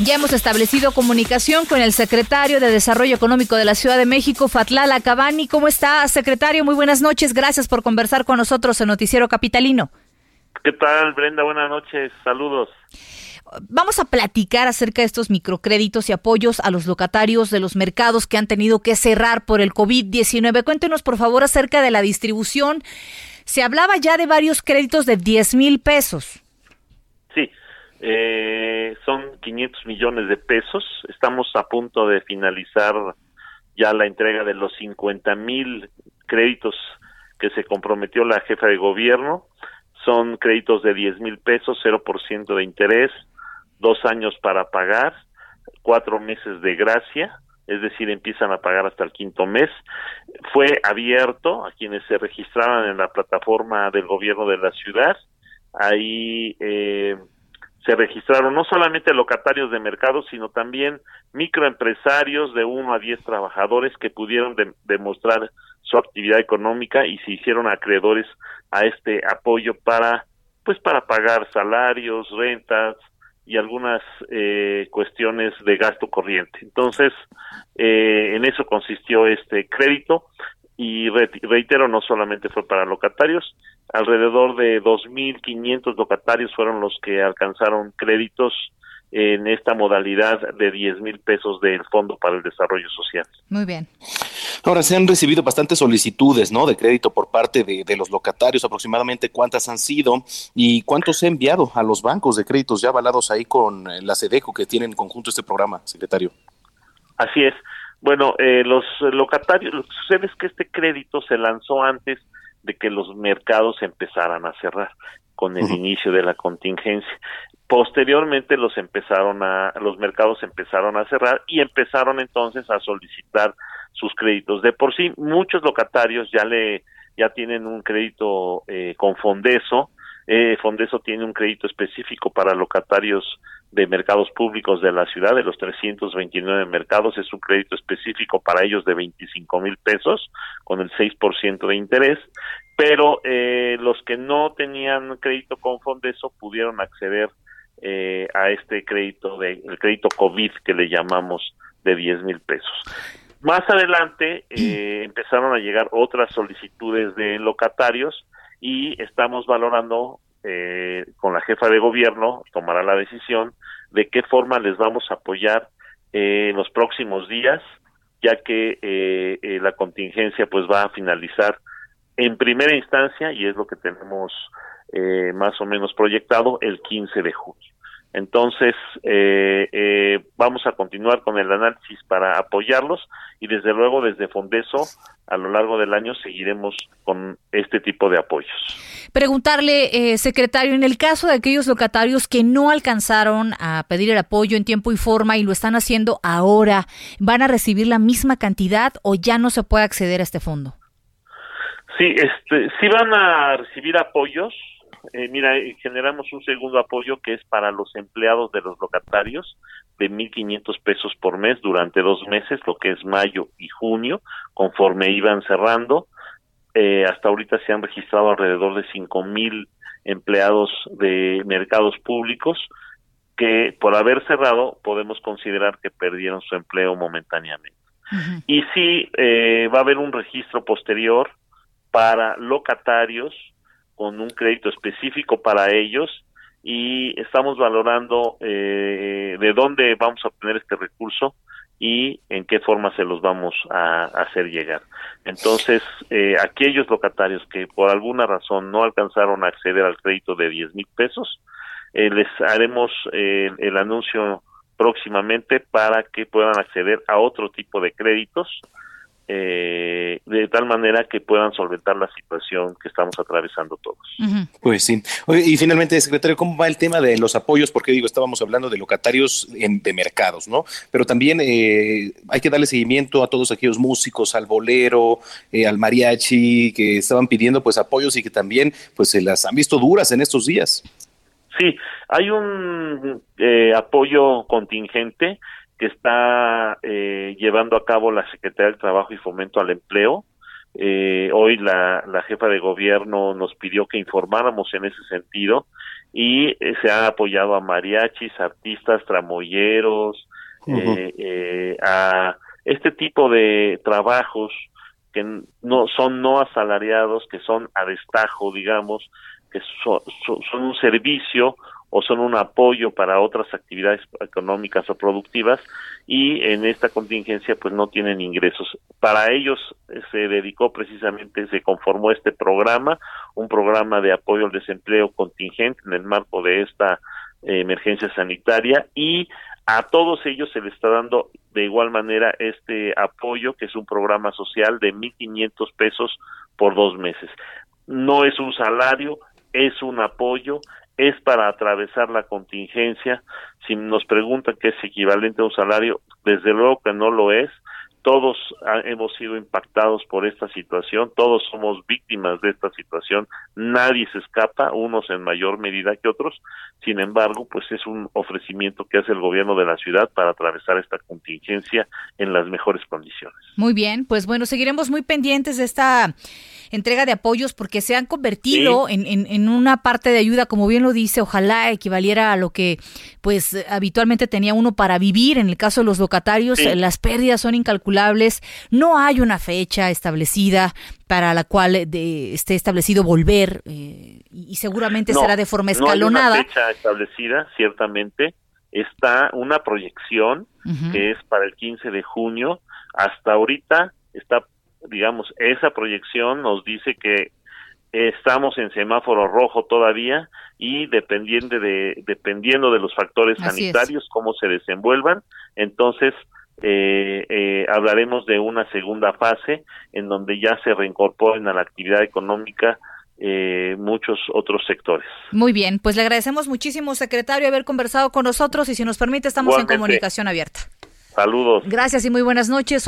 Ya hemos establecido comunicación con el secretario de Desarrollo Económico de la Ciudad de México, Fatlala Cabani. ¿Cómo está, secretario? Muy buenas noches. Gracias por conversar con nosotros en Noticiero Capitalino. ¿Qué tal, Brenda? Buenas noches. Saludos. Vamos a platicar acerca de estos microcréditos y apoyos a los locatarios de los mercados que han tenido que cerrar por el COVID-19. Cuéntenos, por favor, acerca de la distribución. Se hablaba ya de varios créditos de 10 mil pesos. Eh, son 500 millones de pesos. Estamos a punto de finalizar ya la entrega de los 50 mil créditos que se comprometió la jefa de gobierno. Son créditos de 10 mil pesos, 0% de interés, dos años para pagar, cuatro meses de gracia, es decir, empiezan a pagar hasta el quinto mes. Fue abierto a quienes se registraban en la plataforma del gobierno de la ciudad. Ahí eh, se registraron no solamente locatarios de mercado, sino también microempresarios de uno a diez trabajadores que pudieron demostrar su actividad económica y se hicieron acreedores a este apoyo para pues para pagar salarios, rentas y algunas eh, cuestiones de gasto corriente. Entonces, eh, en eso consistió este crédito y reitero, no solamente fue para locatarios, alrededor de 2.500 locatarios fueron los que alcanzaron créditos en esta modalidad de 10 mil pesos del Fondo para el Desarrollo Social. Muy bien. Ahora, se han recibido bastantes solicitudes ¿no? de crédito por parte de, de, los locatarios, aproximadamente cuántas han sido y cuántos se ha enviado a los bancos de créditos ya avalados ahí con la SEDECO que tienen en conjunto este programa, secretario. Así es. Bueno, eh, los locatarios, lo que sucede es que este crédito se lanzó antes de que los mercados empezaran a cerrar con el inicio de la contingencia. Posteriormente los empezaron a los mercados empezaron a cerrar y empezaron entonces a solicitar sus créditos. De por sí muchos locatarios ya le ya tienen un crédito eh, con Fondeso. Eh, Fondeso tiene un crédito específico para locatarios de mercados públicos de la ciudad, de los 329 mercados, es un crédito específico para ellos de 25 mil pesos con el 6% de interés, pero eh, los que no tenían crédito con Fondeso pudieron acceder eh, a este crédito, de, el crédito COVID que le llamamos de 10 mil pesos. Más adelante eh, empezaron a llegar otras solicitudes de locatarios y estamos valorando eh, con la jefa de gobierno, tomará la decisión de qué forma les vamos a apoyar eh, en los próximos días, ya que eh, eh, la contingencia pues va a finalizar en primera instancia, y es lo que tenemos eh, más o menos proyectado, el 15 de junio. Entonces, eh, eh, vamos a continuar con el análisis para apoyarlos y desde luego desde Fondeso a lo largo del año seguiremos con este tipo de apoyos. Preguntarle, eh, secretario, en el caso de aquellos locatarios que no alcanzaron a pedir el apoyo en tiempo y forma y lo están haciendo ahora, ¿van a recibir la misma cantidad o ya no se puede acceder a este fondo? Sí, este, sí van a recibir apoyos, eh, mira, generamos un segundo apoyo que es para los empleados de los locatarios de 1.500 pesos por mes durante dos meses, lo que es mayo y junio, conforme iban cerrando. Eh, hasta ahorita se han registrado alrededor de 5.000 empleados de mercados públicos que por haber cerrado podemos considerar que perdieron su empleo momentáneamente. Y sí, eh, va a haber un registro posterior para locatarios con un crédito específico para ellos y estamos valorando eh, de dónde vamos a obtener este recurso y en qué forma se los vamos a, hacer llegar. Entonces, eh, aquellos locatarios que por alguna razón no alcanzaron a acceder al crédito de 10 mil pesos, eh, les haremos eh, el anuncio próximamente para que puedan acceder a otro tipo de créditos eh, de tal manera que puedan solventar la situación que estamos atravesando todos. Pues sí. y finalmente, secretario, ¿cómo va el tema de los apoyos? Porque digo, estábamos hablando de locatarios en, de mercados, ¿no? Pero también eh, hay que darle seguimiento a todos aquellos músicos, al bolero, eh, al mariachi, que estaban pidiendo pues apoyos y que también pues se las han visto duras en estos días. Sí, hay un apoyo contingente que está eh, llevando a cabo la Secretaría del Trabajo y Fomento al Empleo. Eh, hoy la, la, jefa de gobierno nos pidió que informáramos en ese sentido y eh, se ha apoyado a mariachis, artistas, tramoyeros, a este tipo de trabajos que no son no asalariados, que son a destajo, digamos, que son un servicio o son un apoyo para otras actividades económicas o productivas y en esta contingencia pues no tienen ingresos. Para ellos eh, se dedicó precisamente, se conformó este programa, un programa de apoyo al desempleo contingente en el marco de esta eh, emergencia sanitaria y a todos ellos se les está dando de igual manera este apoyo que es un programa social de 1.500 pesos por dos meses. No es un salario, es un apoyo, es para atravesar la contingencia. Si nos preguntan qué es equivalente a un salario, desde luego que no lo es. Todos hemos sido impactados por esta situación, todos somos víctimas de esta situación, nadie se escapa, unos en mayor medida que otros. Sin embargo, pues es un ofrecimiento que hace el gobierno de la ciudad para atravesar esta contingencia en las mejores condiciones. Muy bien, pues bueno, seguiremos muy pendientes de esta entrega de apoyos porque se han convertido en, en, una parte de ayuda, como bien lo dice, ojalá equivaliera a lo que pues habitualmente tenía uno para vivir. En el caso de los locatarios, las pérdidas son incalculables, no hay una fecha establecida para la cual de, esté establecido volver eh, y seguramente será de forma escalonada. No hay una fecha establecida, ciertamente. Está una proyección que es para el 15 de junio. Hasta ahorita está digamos, esa proyección nos dice que estamos en semáforo rojo todavía y dependiendo de dependiendo de los factores sanitarios cómo se desenvuelvan entonces eh, eh, hablaremos de una segunda fase en donde ya se reincorporen a la actividad económica eh, muchos otros sectores. Muy bien, pues le agradecemos muchísimo, secretario, haber conversado con nosotros y si nos permite estamos en comunicación abierta. Saludos. Gracias y muy buenas noches.